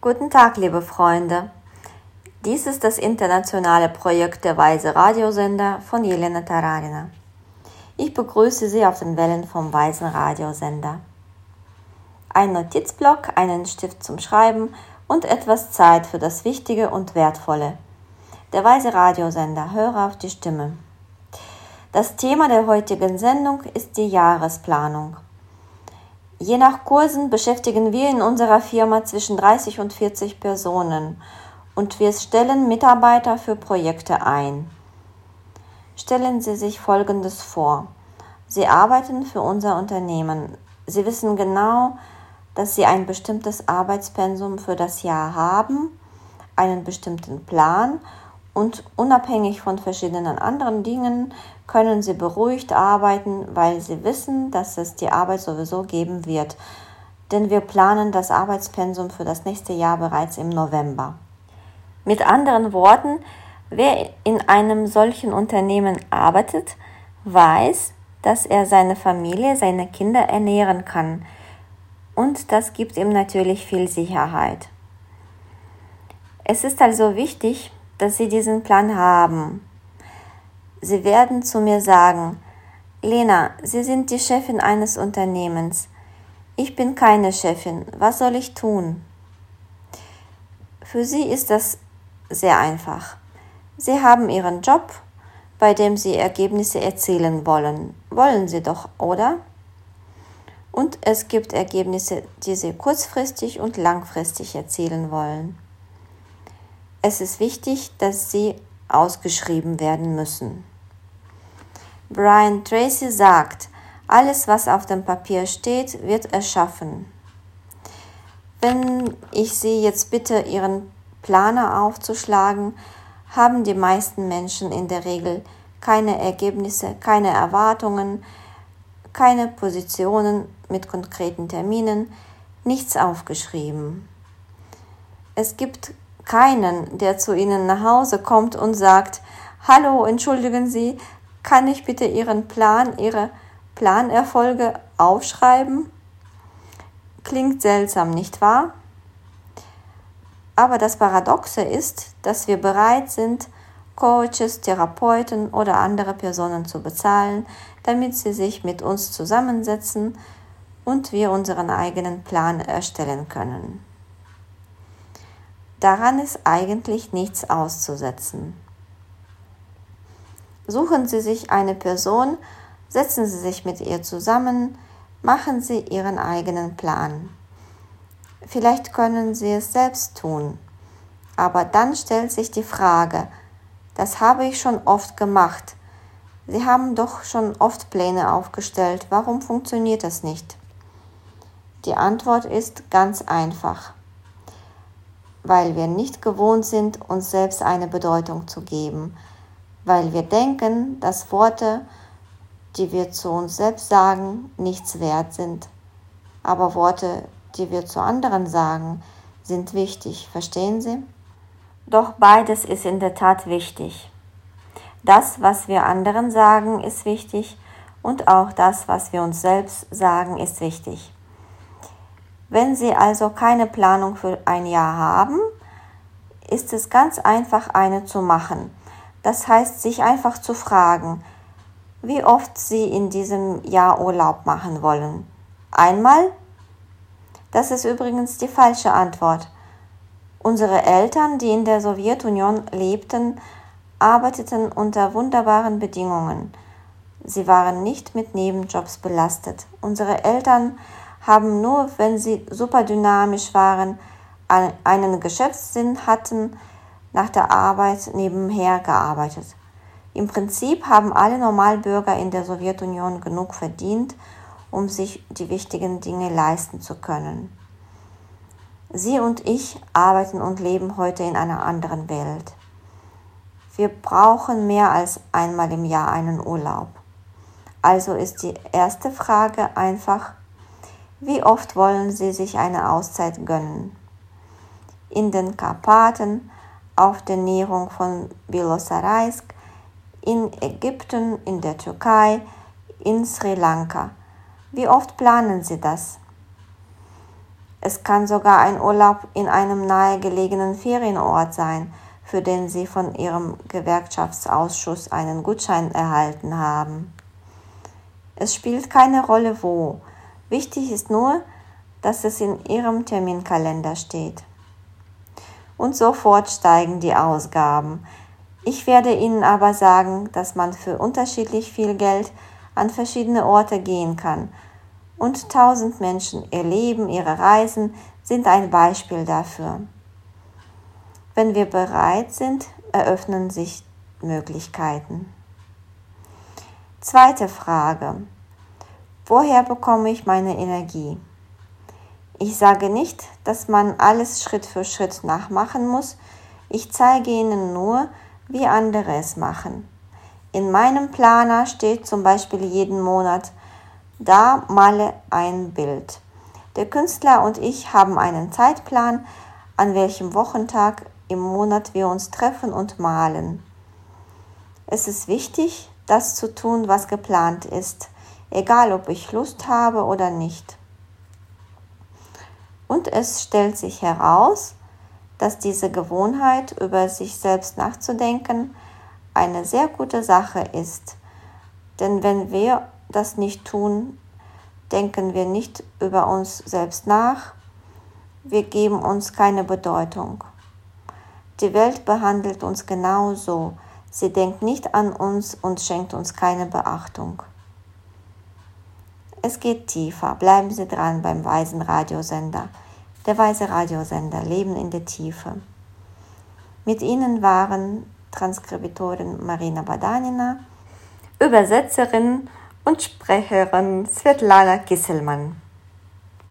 Guten Tag, liebe Freunde. Dies ist das internationale Projekt der Weise Radiosender von Jelena Tararina. Ich begrüße Sie auf den Wellen vom Weisen Radiosender. Ein Notizblock, einen Stift zum Schreiben und etwas Zeit für das Wichtige und Wertvolle. Der Weise Radiosender, höre auf die Stimme. Das Thema der heutigen Sendung ist die Jahresplanung. Je nach Kursen beschäftigen wir in unserer Firma zwischen 30 und 40 Personen und wir stellen Mitarbeiter für Projekte ein. Stellen Sie sich Folgendes vor. Sie arbeiten für unser Unternehmen. Sie wissen genau, dass Sie ein bestimmtes Arbeitspensum für das Jahr haben, einen bestimmten Plan und unabhängig von verschiedenen anderen Dingen können sie beruhigt arbeiten, weil sie wissen, dass es die Arbeit sowieso geben wird. Denn wir planen das Arbeitspensum für das nächste Jahr bereits im November. Mit anderen Worten, wer in einem solchen Unternehmen arbeitet, weiß, dass er seine Familie, seine Kinder ernähren kann. Und das gibt ihm natürlich viel Sicherheit. Es ist also wichtig, dass Sie diesen Plan haben. Sie werden zu mir sagen, Lena, Sie sind die Chefin eines Unternehmens. Ich bin keine Chefin. Was soll ich tun? Für Sie ist das sehr einfach. Sie haben Ihren Job, bei dem Sie Ergebnisse erzielen wollen. Wollen Sie doch, oder? Und es gibt Ergebnisse, die Sie kurzfristig und langfristig erzielen wollen. Es ist wichtig, dass sie ausgeschrieben werden müssen. Brian Tracy sagt, alles, was auf dem Papier steht, wird erschaffen. Wenn ich Sie jetzt bitte, Ihren Planer aufzuschlagen, haben die meisten Menschen in der Regel keine Ergebnisse, keine Erwartungen, keine Positionen mit konkreten Terminen, nichts aufgeschrieben. Es gibt keinen, der zu Ihnen nach Hause kommt und sagt, Hallo, entschuldigen Sie, kann ich bitte Ihren Plan, Ihre Planerfolge aufschreiben? Klingt seltsam, nicht wahr? Aber das Paradoxe ist, dass wir bereit sind, Coaches, Therapeuten oder andere Personen zu bezahlen, damit sie sich mit uns zusammensetzen und wir unseren eigenen Plan erstellen können. Daran ist eigentlich nichts auszusetzen. Suchen Sie sich eine Person, setzen Sie sich mit ihr zusammen, machen Sie Ihren eigenen Plan. Vielleicht können Sie es selbst tun, aber dann stellt sich die Frage, das habe ich schon oft gemacht. Sie haben doch schon oft Pläne aufgestellt, warum funktioniert das nicht? Die Antwort ist ganz einfach weil wir nicht gewohnt sind, uns selbst eine Bedeutung zu geben, weil wir denken, dass Worte, die wir zu uns selbst sagen, nichts wert sind. Aber Worte, die wir zu anderen sagen, sind wichtig, verstehen Sie? Doch beides ist in der Tat wichtig. Das, was wir anderen sagen, ist wichtig und auch das, was wir uns selbst sagen, ist wichtig. Wenn Sie also keine Planung für ein Jahr haben, ist es ganz einfach, eine zu machen. Das heißt, sich einfach zu fragen, wie oft Sie in diesem Jahr Urlaub machen wollen. Einmal? Das ist übrigens die falsche Antwort. Unsere Eltern, die in der Sowjetunion lebten, arbeiteten unter wunderbaren Bedingungen. Sie waren nicht mit Nebenjobs belastet. Unsere Eltern haben nur, wenn sie super dynamisch waren, einen Geschäftssinn hatten, nach der Arbeit nebenher gearbeitet. Im Prinzip haben alle Normalbürger in der Sowjetunion genug verdient, um sich die wichtigen Dinge leisten zu können. Sie und ich arbeiten und leben heute in einer anderen Welt. Wir brauchen mehr als einmal im Jahr einen Urlaub. Also ist die erste Frage einfach, wie oft wollen Sie sich eine Auszeit gönnen? In den Karpaten, auf der Näherung von Bilosaraisk, in Ägypten, in der Türkei, in Sri Lanka. Wie oft planen Sie das? Es kann sogar ein Urlaub in einem nahegelegenen Ferienort sein, für den Sie von Ihrem Gewerkschaftsausschuss einen Gutschein erhalten haben. Es spielt keine Rolle wo. Wichtig ist nur, dass es in Ihrem Terminkalender steht. Und sofort steigen die Ausgaben. Ich werde Ihnen aber sagen, dass man für unterschiedlich viel Geld an verschiedene Orte gehen kann. Und tausend Menschen, ihr Leben, ihre Reisen sind ein Beispiel dafür. Wenn wir bereit sind, eröffnen sich Möglichkeiten. Zweite Frage. Woher bekomme ich meine Energie? Ich sage nicht, dass man alles Schritt für Schritt nachmachen muss. Ich zeige Ihnen nur, wie andere es machen. In meinem Planer steht zum Beispiel jeden Monat, da male ein Bild. Der Künstler und ich haben einen Zeitplan, an welchem Wochentag im Monat wir uns treffen und malen. Es ist wichtig, das zu tun, was geplant ist, egal ob ich Lust habe oder nicht. Und es stellt sich heraus, dass diese Gewohnheit, über sich selbst nachzudenken, eine sehr gute Sache ist. Denn wenn wir das nicht tun, denken wir nicht über uns selbst nach, wir geben uns keine Bedeutung. Die Welt behandelt uns genauso. Sie denkt nicht an uns und schenkt uns keine Beachtung. Es geht tiefer. Bleiben Sie dran beim Weisen Radiosender. Der Weise Radiosender Leben in der Tiefe. Mit Ihnen waren Transkribitorin Marina Badanina, Übersetzerin und Sprecherin Svetlana Kisselmann.